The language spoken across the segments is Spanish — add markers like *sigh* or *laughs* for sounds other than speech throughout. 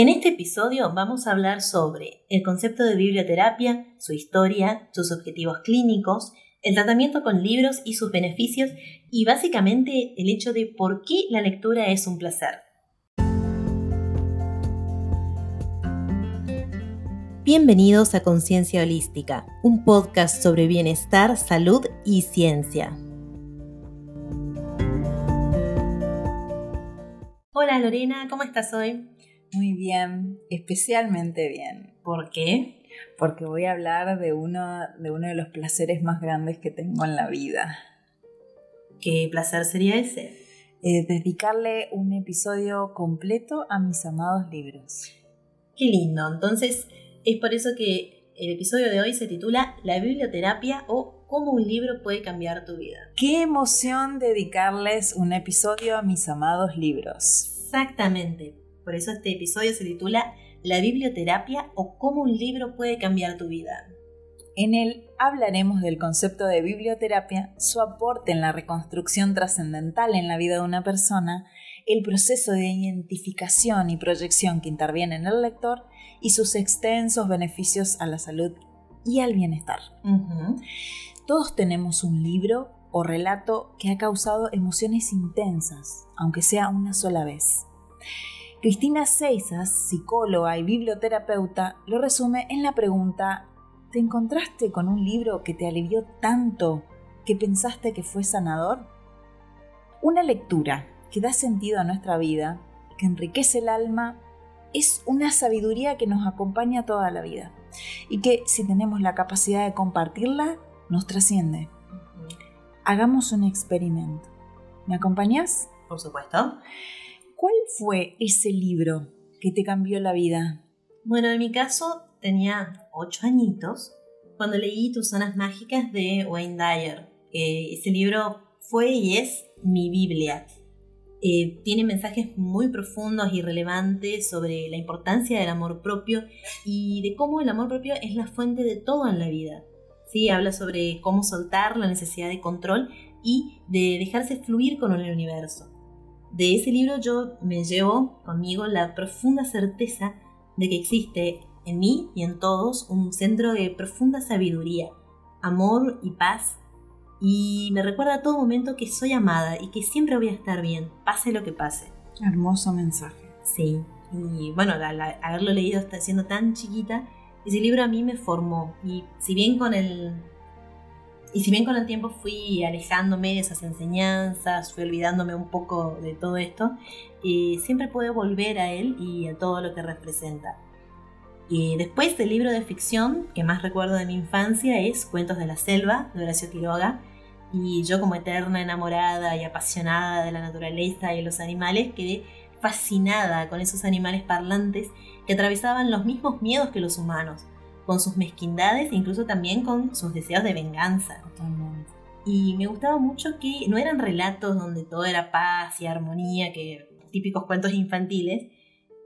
En este episodio vamos a hablar sobre el concepto de biblioterapia, su historia, sus objetivos clínicos, el tratamiento con libros y sus beneficios y básicamente el hecho de por qué la lectura es un placer. Bienvenidos a Conciencia Holística, un podcast sobre bienestar, salud y ciencia. Hola Lorena, ¿cómo estás hoy? Muy bien, especialmente bien. ¿Por qué? Porque voy a hablar de uno, de uno de los placeres más grandes que tengo en la vida. ¿Qué placer sería ese? Eh, dedicarle un episodio completo a mis amados libros. Qué lindo. Entonces, es por eso que el episodio de hoy se titula La biblioterapia o cómo un libro puede cambiar tu vida. Qué emoción dedicarles un episodio a mis amados libros. Exactamente. Por eso este episodio se titula La biblioterapia o cómo un libro puede cambiar tu vida. En él hablaremos del concepto de biblioterapia, su aporte en la reconstrucción trascendental en la vida de una persona, el proceso de identificación y proyección que interviene en el lector y sus extensos beneficios a la salud y al bienestar. Todos tenemos un libro o relato que ha causado emociones intensas, aunque sea una sola vez. Cristina Seisas, psicóloga y biblioterapeuta, lo resume en la pregunta, ¿te encontraste con un libro que te alivió tanto que pensaste que fue sanador? Una lectura que da sentido a nuestra vida, que enriquece el alma, es una sabiduría que nos acompaña toda la vida y que si tenemos la capacidad de compartirla, nos trasciende. Hagamos un experimento. ¿Me acompañas? Por supuesto. ¿Cuál fue ese libro que te cambió la vida? Bueno, en mi caso tenía ocho añitos cuando leí Tus zonas mágicas de Wayne Dyer. ese libro fue y es mi Biblia. Eh, tiene mensajes muy profundos y relevantes sobre la importancia del amor propio y de cómo el amor propio es la fuente de todo en la vida. ¿Sí? Habla sobre cómo soltar la necesidad de control y de dejarse fluir con el universo. De ese libro yo me llevo conmigo la profunda certeza de que existe en mí y en todos un centro de profunda sabiduría, amor y paz, y me recuerda a todo momento que soy amada y que siempre voy a estar bien, pase lo que pase. Hermoso mensaje. Sí, y bueno, haberlo leído siendo tan chiquita, ese libro a mí me formó, y si bien con el y si bien con el tiempo fui alejándome de esas enseñanzas, fui olvidándome un poco de todo esto, eh, siempre puedo volver a él y a todo lo que representa. Y después del libro de ficción que más recuerdo de mi infancia es Cuentos de la Selva, de Horacio Quiroga, y yo como eterna enamorada y apasionada de la naturaleza y los animales quedé fascinada con esos animales parlantes que atravesaban los mismos miedos que los humanos con sus mezquindades e incluso también con sus deseos de venganza. Y me gustaba mucho que no eran relatos donde todo era paz y armonía, que típicos cuentos infantiles,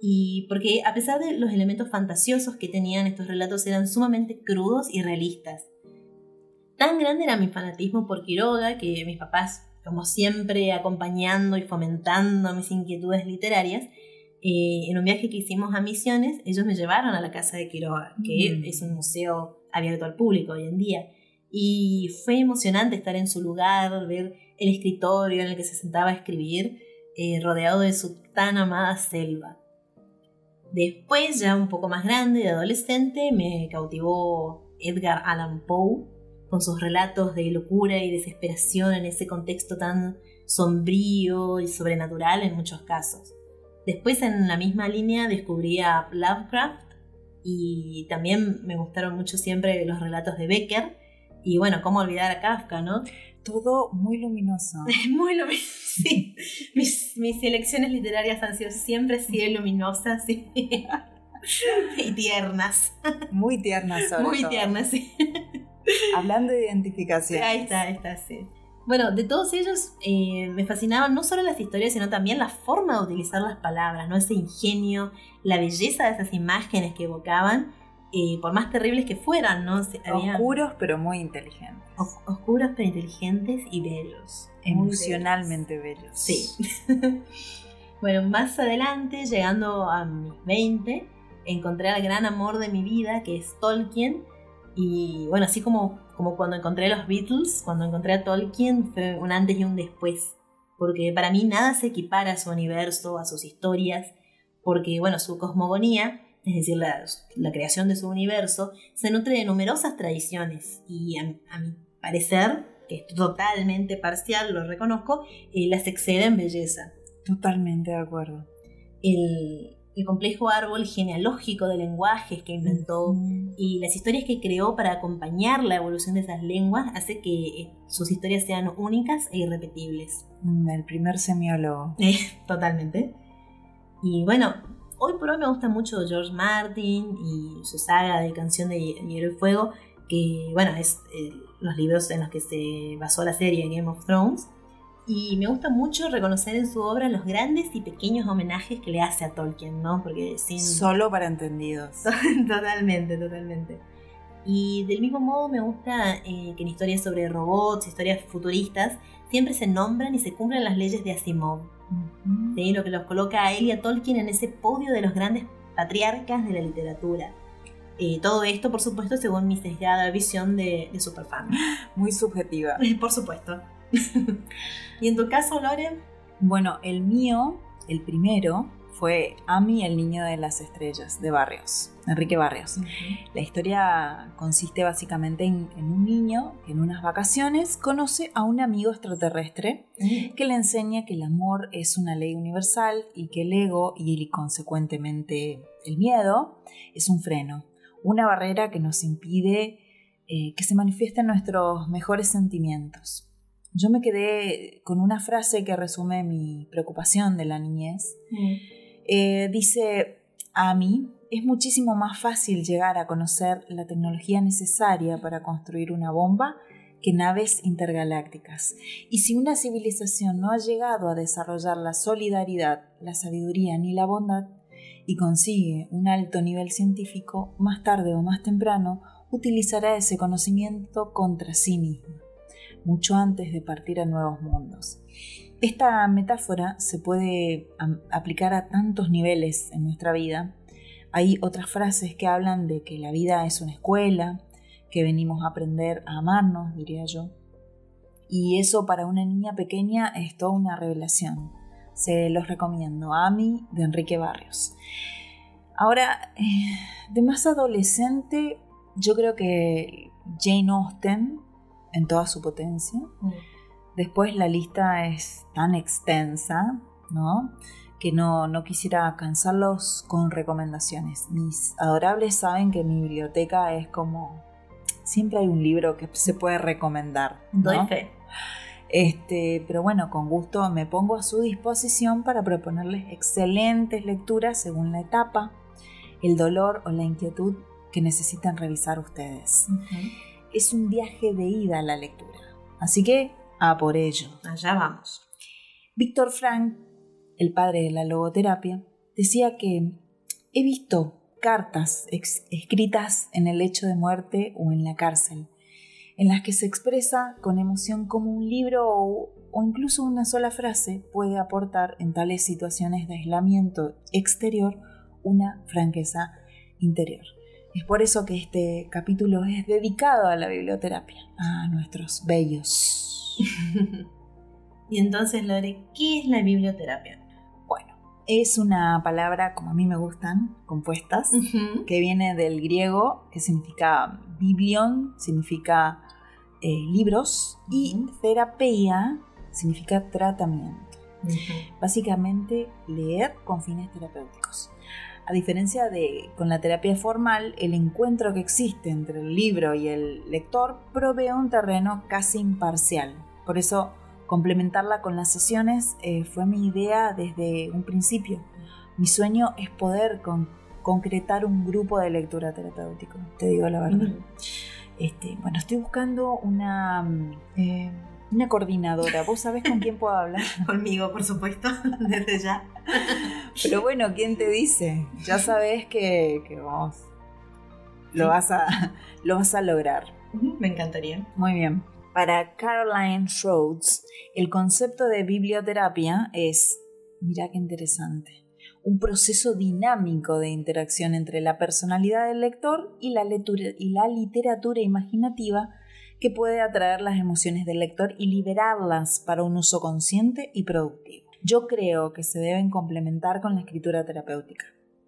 y porque a pesar de los elementos fantasiosos que tenían estos relatos eran sumamente crudos y realistas. Tan grande era mi fanatismo por Quiroga que mis papás, como siempre, acompañando y fomentando mis inquietudes literarias, eh, en un viaje que hicimos a Misiones, ellos me llevaron a la casa de Quiroga, que mm. es un museo abierto al público hoy en día. Y fue emocionante estar en su lugar, ver el escritorio en el que se sentaba a escribir, eh, rodeado de su tan amada selva. Después, ya un poco más grande, de adolescente, me cautivó Edgar Allan Poe, con sus relatos de locura y desesperación en ese contexto tan sombrío y sobrenatural en muchos casos. Después en la misma línea descubrí a Lovecraft y también me gustaron mucho siempre los relatos de Becker. Y bueno, cómo olvidar a Kafka, ¿no? Todo muy luminoso. *laughs* muy luminoso, *laughs* sí. Mis, mis elecciones literarias han sido siempre así luminosas *laughs* y tiernas. Muy tiernas, sobre Muy tiernas, sí. Hablando de identificación. Ahí está, ahí está, sí. Bueno, de todos ellos eh, me fascinaban no solo las historias, sino también la forma de utilizar las palabras, ¿no? Ese ingenio, la belleza de esas imágenes que evocaban, eh, por más terribles que fueran, ¿no? Oscuros pero muy inteligentes. oscuros pero inteligentes y bellos. Emocionalmente bellos. Sí. *laughs* Bueno, más adelante, llegando a mis 20, encontré al gran amor de mi vida, que es Tolkien. Y bueno, así como, como cuando encontré a los Beatles, cuando encontré a Tolkien, fue un antes y un después. Porque para mí nada se equipara a su universo, a sus historias, porque bueno, su cosmogonía, es decir, la, creación de su universo, se nutre de numerosas tradiciones. Y a, mi parecer, que es totalmente parcial, lo reconozco, eh, las excede en belleza. Totalmente de acuerdo. El, complejo árbol genealógico de lenguajes que inventó y las historias que creó para acompañar la evolución de esas lenguas hace que eh, sus historias sean únicas e irrepetibles. Mm, el primer semiólogo. *laughs* totalmente. Y bueno, hoy por hoy me gusta mucho George Martin y su saga de Canción de Hielo y Fuego, que bueno, es eh, los libros en los que se basó la serie Game of Thrones y me gusta mucho reconocer en su obra los grandes y pequeños homenajes que le hace a Tolkien, ¿no? Porque sin... Solo para entendidos. *laughs* totalmente, totalmente. Y del mismo modo me gusta eh, que en historias sobre robots, historias futuristas, siempre se nombran y se cumplen las leyes de Asimov. Lo que los coloca a él y a Tolkien en ese podio de los grandes patriarcas de la literatura. Eh, todo esto, por supuesto, según mi sesgada visión de, de superfan. Muy subjetiva. *laughs* por supuesto. *laughs* ¿Y en tu caso, Lore? Bueno, el mío, el primero, fue Ami, el niño de las estrellas, de Barrios, Enrique Barrios. La historia consiste básicamente en, un niño que en unas vacaciones conoce a un amigo extraterrestre que le enseña que el amor es una ley universal y que el ego y consecuentemente el miedo es un freno, una barrera que nos impide eh, que se manifiesten nuestros mejores sentimientos yo me quedé con una frase que resume mi preocupación de la niñez. Mm. Eh, dice, a mí es muchísimo más fácil llegar a conocer la tecnología necesaria para construir una bomba que naves intergalácticas. Y si una civilización no ha llegado a desarrollar la solidaridad, la sabiduría ni la bondad, y consigue un alto nivel científico, más tarde o más temprano, utilizará ese conocimiento contra sí misma mucho antes de partir a nuevos mundos. Esta metáfora se puede aplicar a tantos niveles en nuestra vida. Hay otras frases que hablan de que la vida es una escuela, que venimos a aprender a amarnos, diría yo. Y eso para una niña pequeña es toda una revelación. Se los recomiendo. Ami de Enrique Barrios. Ahora, eh, de más adolescente, yo creo que Jane Austen en toda su potencia. Mm. Después la lista es tan extensa, ¿no? Que no, no quisiera cansarlos con recomendaciones. Mis adorables saben que mi biblioteca es como... Siempre hay un libro que se puede recomendar. Doy fe. Este, pero bueno, con gusto me pongo a su disposición para proponerles excelentes lecturas según la etapa, el dolor o la inquietud que necesitan revisar ustedes es un viaje de ida a la lectura. Así que, a por ello. Allá vamos. Víctor Frank, el padre de la logoterapia, decía que he visto cartas escritas en el lecho de muerte o en la cárcel, en las que se expresa con emoción como un libro o, o incluso una sola frase puede aportar en tales situaciones de aislamiento exterior una franqueza interior. Es por eso que este capítulo es dedicado a la biblioterapia, a nuestros bellos. *laughs* y entonces, Lore, ¿qué es la biblioterapia? Bueno, es una palabra, como a mí me gustan, compuestas, que viene del griego, que significa biblion, significa eh, libros, y terapia significa tratamiento. Básicamente, leer con fines terapéuticos. A diferencia de con la terapia formal, el encuentro que existe entre el libro y el lector provee un terreno casi imparcial. Por eso, complementarla con las sesiones eh, fue mi idea desde un principio. Mi sueño es poder concretar un grupo de lectura terapéutico, te digo la verdad. este, bueno, estoy buscando una... Mm, eh, una coordinadora. ¿Vos sabés con quién puedo hablar? *laughs* Conmigo, por supuesto, *laughs* desde ya. Pero bueno, ¿quién te dice? Ya sabés que, vos lo vas, a, lo vas a lograr. Me encantaría. Muy bien. Para Caroline Rhodes, el concepto de biblioterapia es Mirá qué interesante. Un proceso dinámico de interacción entre la personalidad del lector y la, y la literatura imaginativa que puede atraer las emociones del lector y liberarlas para un uso consciente y productivo. Yo creo que se deben complementar con la escritura terapéutica.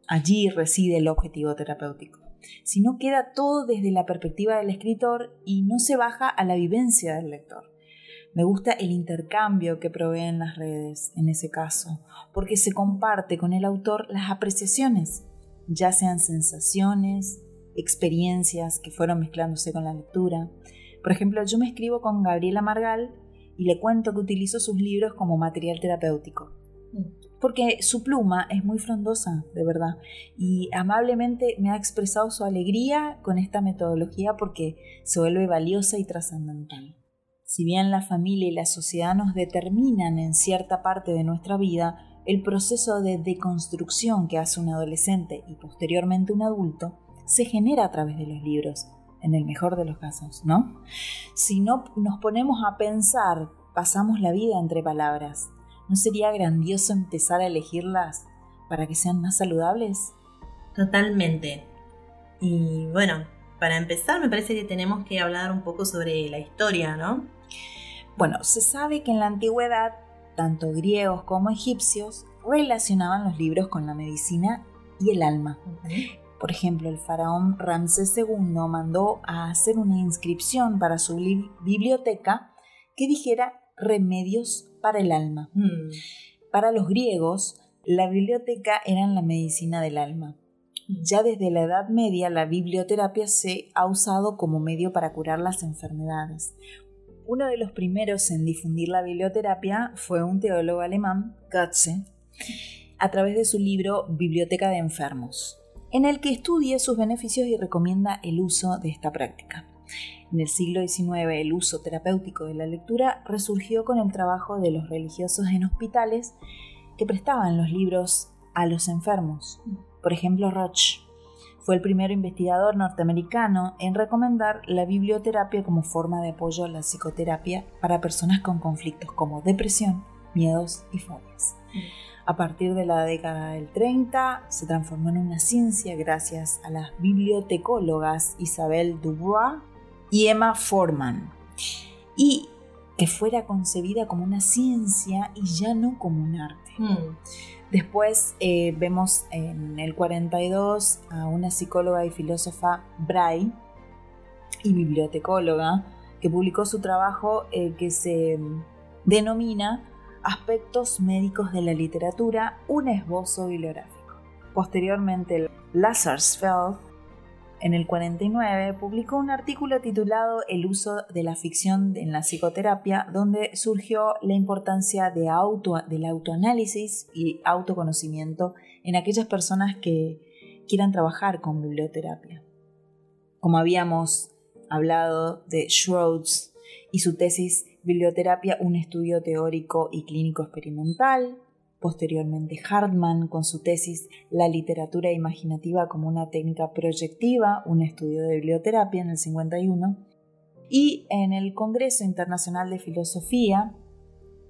Allí reside el objetivo terapéutico. Si no queda todo desde la perspectiva del escritor y no se baja a la vivencia del lector. Me gusta el intercambio que proveen las redes en ese caso, porque se comparte con el autor las apreciaciones, ya sean sensaciones, experiencias que fueron mezclándose con la lectura. Por ejemplo, yo me escribo con Gabriela Margal y le cuento que utilizo sus libros como material terapéutico. Mm porque su pluma es muy frondosa, de verdad, y amablemente me ha expresado su alegría con esta metodología porque se vuelve valiosa y trascendental. Si bien la familia y la sociedad nos determinan en cierta parte de nuestra vida, el proceso de deconstrucción que hace un adolescente y posteriormente un adulto se genera a través de los libros, en el mejor de los casos, ¿no? Si no nos ponemos a pensar, pasamos la vida entre palabras, ¿No sería grandioso empezar a elegirlas para que sean más saludables? Totalmente. Y bueno, para empezar me parece que tenemos que hablar un poco sobre la historia, ¿no? Bueno, se sabe que en la antigüedad, tanto griegos como egipcios relacionaban los libros con la medicina y el alma. Por ejemplo, el faraón Ramsés II mandó a hacer una inscripción para su biblioteca que dijera remedios para el alma. Mm. Para los griegos, la biblioteca era la medicina del alma. Mm. Ya desde la Edad Media la biblioterapia se ha usado como medio para curar las enfermedades. Uno de los primeros en difundir la biblioterapia fue un teólogo alemán, Goetze, a través de su libro Biblioteca de Enfermos, en el que estudia sus beneficios y recomienda el uso de esta práctica. En el siglo XIX el uso terapéutico de la lectura resurgió con el trabajo de los religiosos en hospitales que prestaban los libros a los enfermos. Por ejemplo, Roche fue el primer investigador norteamericano en recomendar la biblioterapia como forma de apoyo a la psicoterapia para personas con conflictos como depresión, miedos y fobias. A partir de la década del 30 se transformó en una ciencia gracias a las bibliotecólogas Isabel Dubois y Emma Forman, y que fuera concebida como una ciencia y ya no como un arte. Hmm. Después eh, vemos en el 42 a una psicóloga y filósofa Bray y bibliotecóloga que publicó su trabajo eh, que se denomina Aspectos médicos de la literatura, un esbozo bibliográfico. Posteriormente, Lazarsfeld en el 49 publicó un artículo titulado El uso de la ficción en la psicoterapia, donde surgió la importancia del autoanálisis y autoconocimiento en aquellas personas que quieran trabajar con biblioterapia. Como habíamos hablado de Schroeds y su tesis Biblioterapia, un estudio teórico y clínico experimental, Posteriormente, Hartman, con su tesis La literatura imaginativa como una técnica proyectiva, un estudio de biblioterapia en el 51. Y en el Congreso Internacional de Filosofía,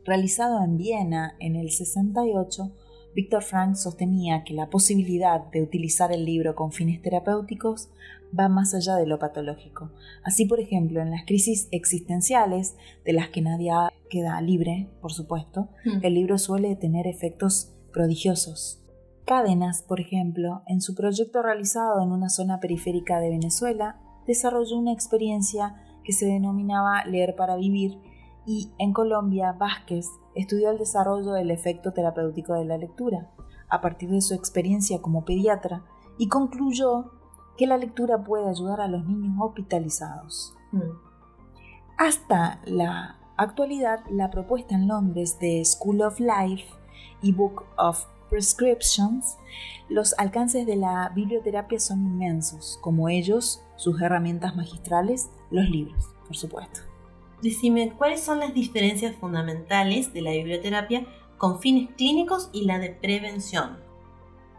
realizado en Viena en el 68, Víctor Frank sostenía que la posibilidad de utilizar el libro con fines terapéuticos va más allá de lo patológico. Así, por ejemplo, en las crisis existenciales, de las que nadie queda libre, por supuesto, hmm. el libro suele tener efectos prodigiosos. Cádenas, por ejemplo, en su proyecto realizado en una zona periférica de Venezuela, desarrolló una experiencia que se denominaba leer para vivir y en Colombia Vázquez estudió el desarrollo del efecto terapéutico de la lectura a partir de su experiencia como pediatra y concluyó que la lectura puede ayudar a los niños hospitalizados. Hmm. Hasta la actualidad, la propuesta en Londres de School of Life y Book of Prescriptions, los alcances de la biblioterapia son inmensos, como ellos, sus herramientas magistrales, los libros, por supuesto. Decime, ¿cuáles son las diferencias fundamentales de la biblioterapia con fines clínicos y la de prevención?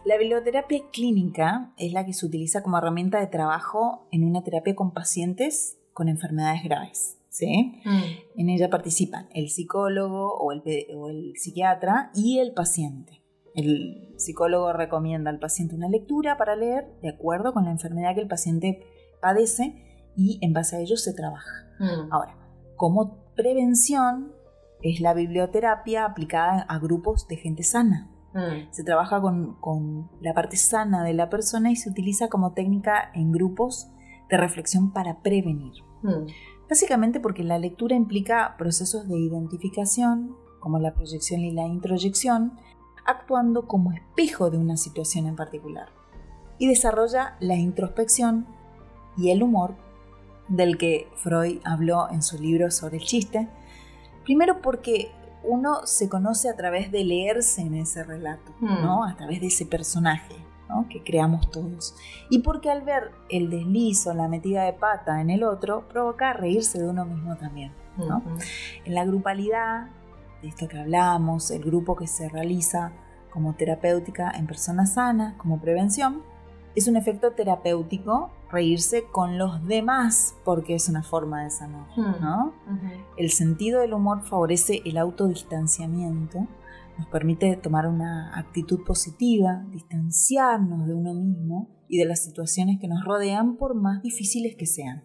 La biblioterapia clínica es la que se utiliza como herramienta de trabajo en una terapia con pacientes con enfermedades graves ¿sí? Mm. En ella participan el psicólogo o el, o el psiquiatra y el paciente. El psicólogo recomienda al paciente una lectura para leer de acuerdo con la enfermedad que el paciente padece y en base a ello se trabaja. Mm. Ahora, como prevención es la biblioterapia aplicada a grupos de gente sana. Mm. Se trabaja con, la parte sana de la persona y se utiliza como técnica en grupos de reflexión para prevenir. Mm. Básicamente porque la lectura implica procesos de identificación, como la proyección y la introyección, actuando como espejo de una situación en particular. Y desarrolla la introspección y el humor del que Freud habló en su libro sobre el chiste, primero porque uno se conoce a través de leerse en ese relato, hmm. ¿no? A través de ese personaje, Que creamos todos. Y porque al ver el deslizo, la metida de pata en el otro, provoca reírse de uno mismo también, ¿no? En la grupalidad, de esto que hablamos, el grupo que se realiza como terapéutica en personas sanas, como prevención, es un efecto terapéutico reírse con los demás porque es una forma de sanar, hmm. ¿no? El sentido del humor favorece el autodistanciamiento, nos permite tomar una actitud positiva, distanciarnos de uno mismo y de las situaciones que nos rodean por más difíciles que sean.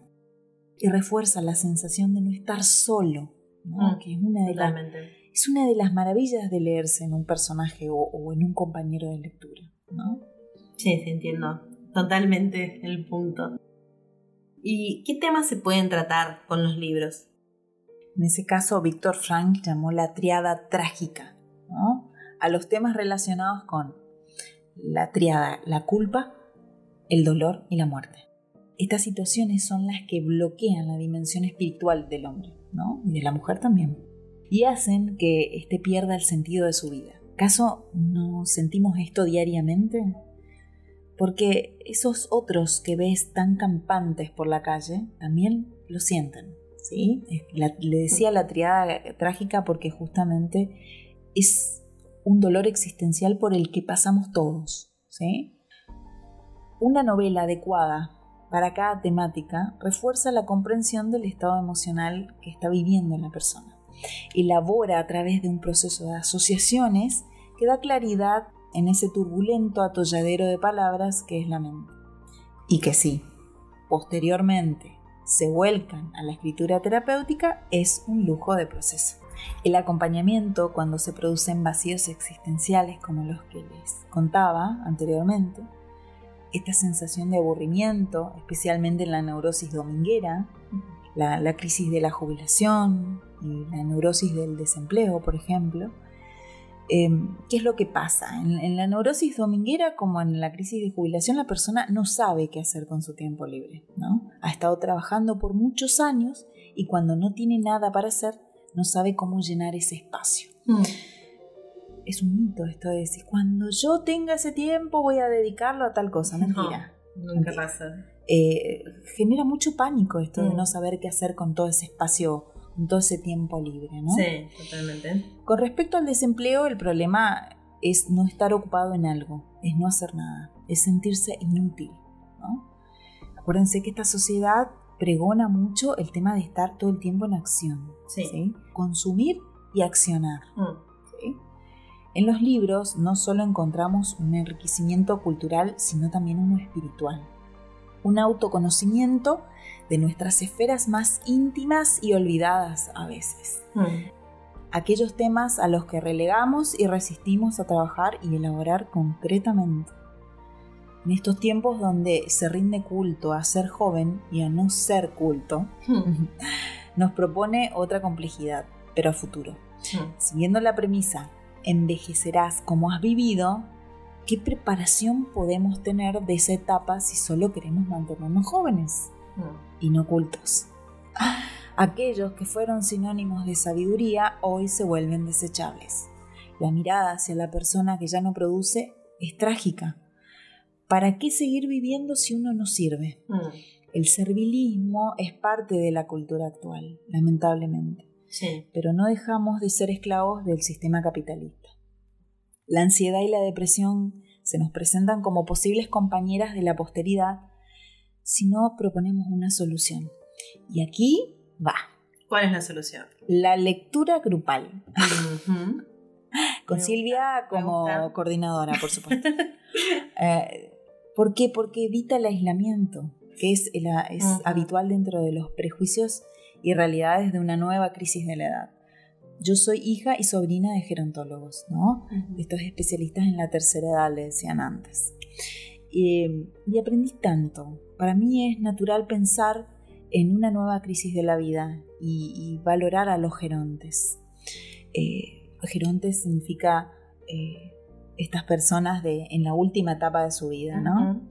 Y refuerza la sensación de no estar solo, hmm. que es una, de las, es una de las maravillas de leerse en un personaje o, o en un compañero de lectura. ¿no? Sí, sí, entiendo totalmente el punto. ¿Y qué temas se pueden tratar con los libros? En ese caso, Víctor Frank llamó la triada trágica a los temas relacionados con la triada, la culpa, el dolor y la muerte. Estas situaciones son las que bloquean la dimensión espiritual del hombre ¿no? y de la mujer también y hacen que éste pierda el sentido de su vida. ¿Acaso no sentimos esto diariamente? Porque esos otros que ves tan campantes por la calle también lo sienten. ¿sí? le decía la triada trágica porque justamente es un dolor existencial por el que pasamos todos. ¿sí? Una novela adecuada para cada temática refuerza la comprensión del estado emocional que está viviendo la persona. Elabora a través de un proceso de asociaciones que da claridad en ese turbulento atolladero de palabras que es la mente. Y que sí, posteriormente se vuelcan a la escritura terapéutica es un lujo de proceso. El acompañamiento cuando se producen vacíos existenciales como los que les contaba anteriormente, esta sensación de aburrimiento, especialmente en la neurosis dominguera, la, la crisis de la jubilación y la neurosis del desempleo, por ejemplo, Em, ¿Qué es lo que pasa? En, la neurosis dominguera, como en la crisis de jubilación, la persona no sabe qué hacer con su tiempo libre. ¿no? Ha estado trabajando por muchos años y cuando no tiene nada para hacer, no sabe cómo llenar ese espacio. Mm. Es un mito esto de decir, cuando yo tenga ese tiempo voy a dedicarlo a tal cosa. Mentira. No, nunca pasa. Eh, genera mucho pánico esto de mm. no saber qué hacer con todo ese espacio todo ese tiempo libre, ¿no? Sí, totalmente. Con respecto al desempleo, el problema es no estar ocupado en algo, es no hacer nada, es sentirse inútil, ¿no? Acuérdense que esta sociedad pregona mucho el tema de estar todo el tiempo en acción, sí. Consumir y accionar. Mm. En los libros no solo encontramos un enriquecimiento cultural, sino también uno espiritual un autoconocimiento de nuestras esferas más íntimas y olvidadas a veces. Hmm. Aquellos temas a los que relegamos y resistimos a trabajar y elaborar concretamente. En estos tiempos donde se rinde culto a ser joven y a no ser culto, hmm. *laughs* nos propone otra complejidad, pero a futuro. Hmm. Siguiendo la premisa, envejecerás como has vivido, ¿qué preparación podemos tener de esa etapa si solo queremos mantenernos jóvenes, mm. inocultos? Aquellos que fueron sinónimos de sabiduría hoy se vuelven desechables. La mirada hacia la persona que ya no produce es trágica. ¿Para qué seguir viviendo si uno no sirve? Mm. El servilismo es parte de la cultura actual, lamentablemente. Pero no dejamos de ser esclavos del sistema capitalista. La ansiedad y la depresión se nos presentan como posibles compañeras de la posteridad si no proponemos una solución. Y aquí va. ¿Cuál es la solución? La lectura grupal. *laughs* Con Me Silvia gusta, como coordinadora, por supuesto. *laughs* Eh, ¿Por qué? Porque evita el aislamiento, que es, habitual dentro de los prejuicios y realidades de una nueva crisis de la edad. Yo soy hija y sobrina de gerontólogos, ¿no? de estos especialistas en la tercera edad, le decían antes. Y, y aprendí tanto. Para mí es natural pensar en una nueva crisis de la vida y, y valorar a los gerontes. Eh, gerontes significa eh, estas personas de, en la última etapa de su vida, ¿no?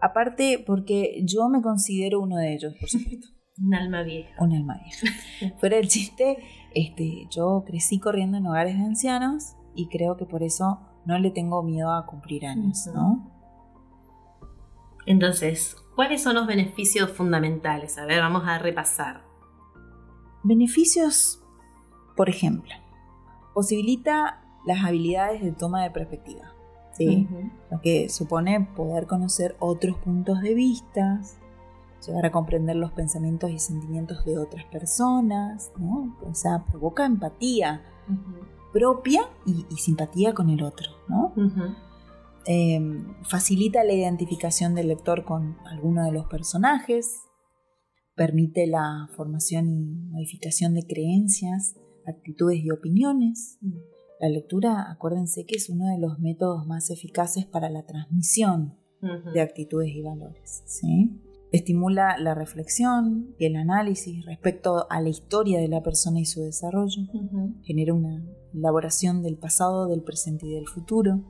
Aparte, porque yo me considero uno de ellos, por supuesto. *laughs* Un alma vieja. Un alma vieja. *laughs* Fuera el chiste, este, yo crecí corriendo en hogares de ancianos y creo que por eso no le tengo miedo a cumplir años. ¿no? Entonces, ¿cuáles son los beneficios fundamentales? A ver, vamos a repasar. Beneficios, por ejemplo, posibilita las habilidades de toma de perspectiva, ¿sí? Lo que supone poder conocer otros puntos de vista, llegar a comprender los pensamientos y sentimientos de otras personas, ¿no? O sea, provoca empatía propia y, y simpatía con el otro, ¿no? Eh, facilita la identificación del lector con alguno de los personajes, permite la formación y modificación de creencias, actitudes y opiniones. La lectura, acuérdense que es uno de los métodos más eficaces para la transmisión de actitudes y valores. ¿sí? Estimula la reflexión y el análisis respecto a la historia de la persona y su desarrollo. Ujú. Genera una elaboración del pasado, del presente y del futuro.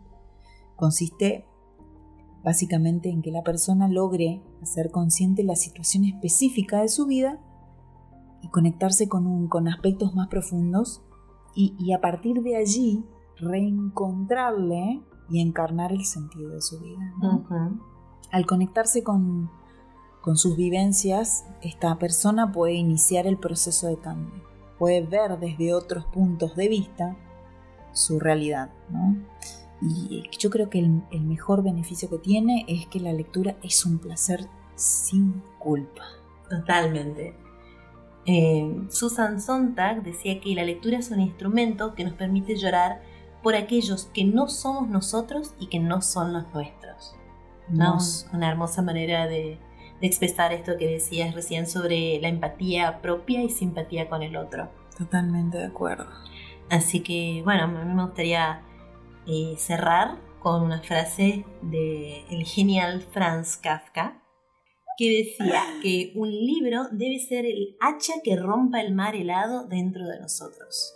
Consiste básicamente en que la persona logre hacer consciente la situación específica de su vida y conectarse con, un- con aspectos más profundos y, y a partir de allí reencontrarle y encarnar el sentido de su vida. Al conectarse con, con sus vivencias, esta persona puede iniciar el proceso de cambio, puede ver desde otros puntos de vista su realidad. ¿no? Y yo creo que el, el mejor beneficio que tiene es que la lectura es un placer sin culpa. Totalmente. Eh, Susan Sontag decía que la lectura es un instrumento que nos permite llorar por aquellos que no somos nosotros y que no son los nuestros. ¿no? Una hermosa manera de, de expresar esto que decías recién sobre la empatía propia y simpatía con el otro. Totalmente de acuerdo. Así que, bueno, a mí me gustaría eh, cerrar con una frase de el genial Franz Kafka, que decía que un libro debe ser el hacha que rompa el mar helado dentro de nosotros.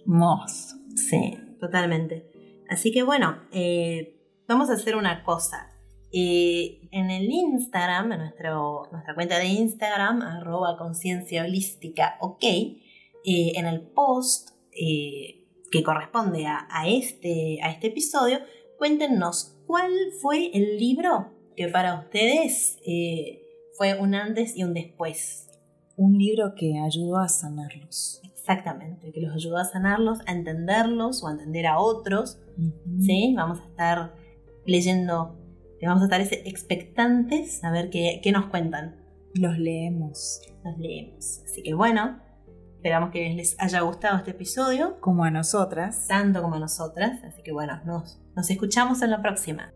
Hermoso. Sí, totalmente. Así que bueno, eh, vamos a hacer una cosa. Eh, en el Instagram, en nuestro, nuestra cuenta de Instagram, arroba conciencia holística, ok, eh, en el post eh, que corresponde a, a este, a este episodio, cuéntenos cuál fue el libro que para ustedes eh, fue un antes y un después. Un libro que ayudó a sanarlos. Exactamente, que los ayudó a sanarlos, a entenderlos o a entender a otros. ¿sí? Vamos a estar leyendo, vamos a estar expectantes a ver qué, qué nos cuentan. Los leemos. Los leemos. Así que bueno, esperamos que les haya gustado este episodio, Como a nosotras. tanto como a nosotras. Así que bueno, nos, nos escuchamos en la próxima.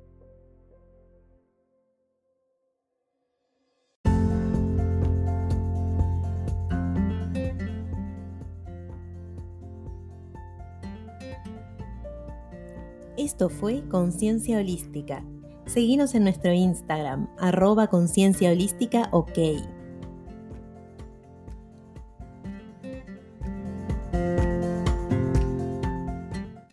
Esto fue Conciencia Holística. Seguinos en nuestro Instagram, arroba conciencia holística ok.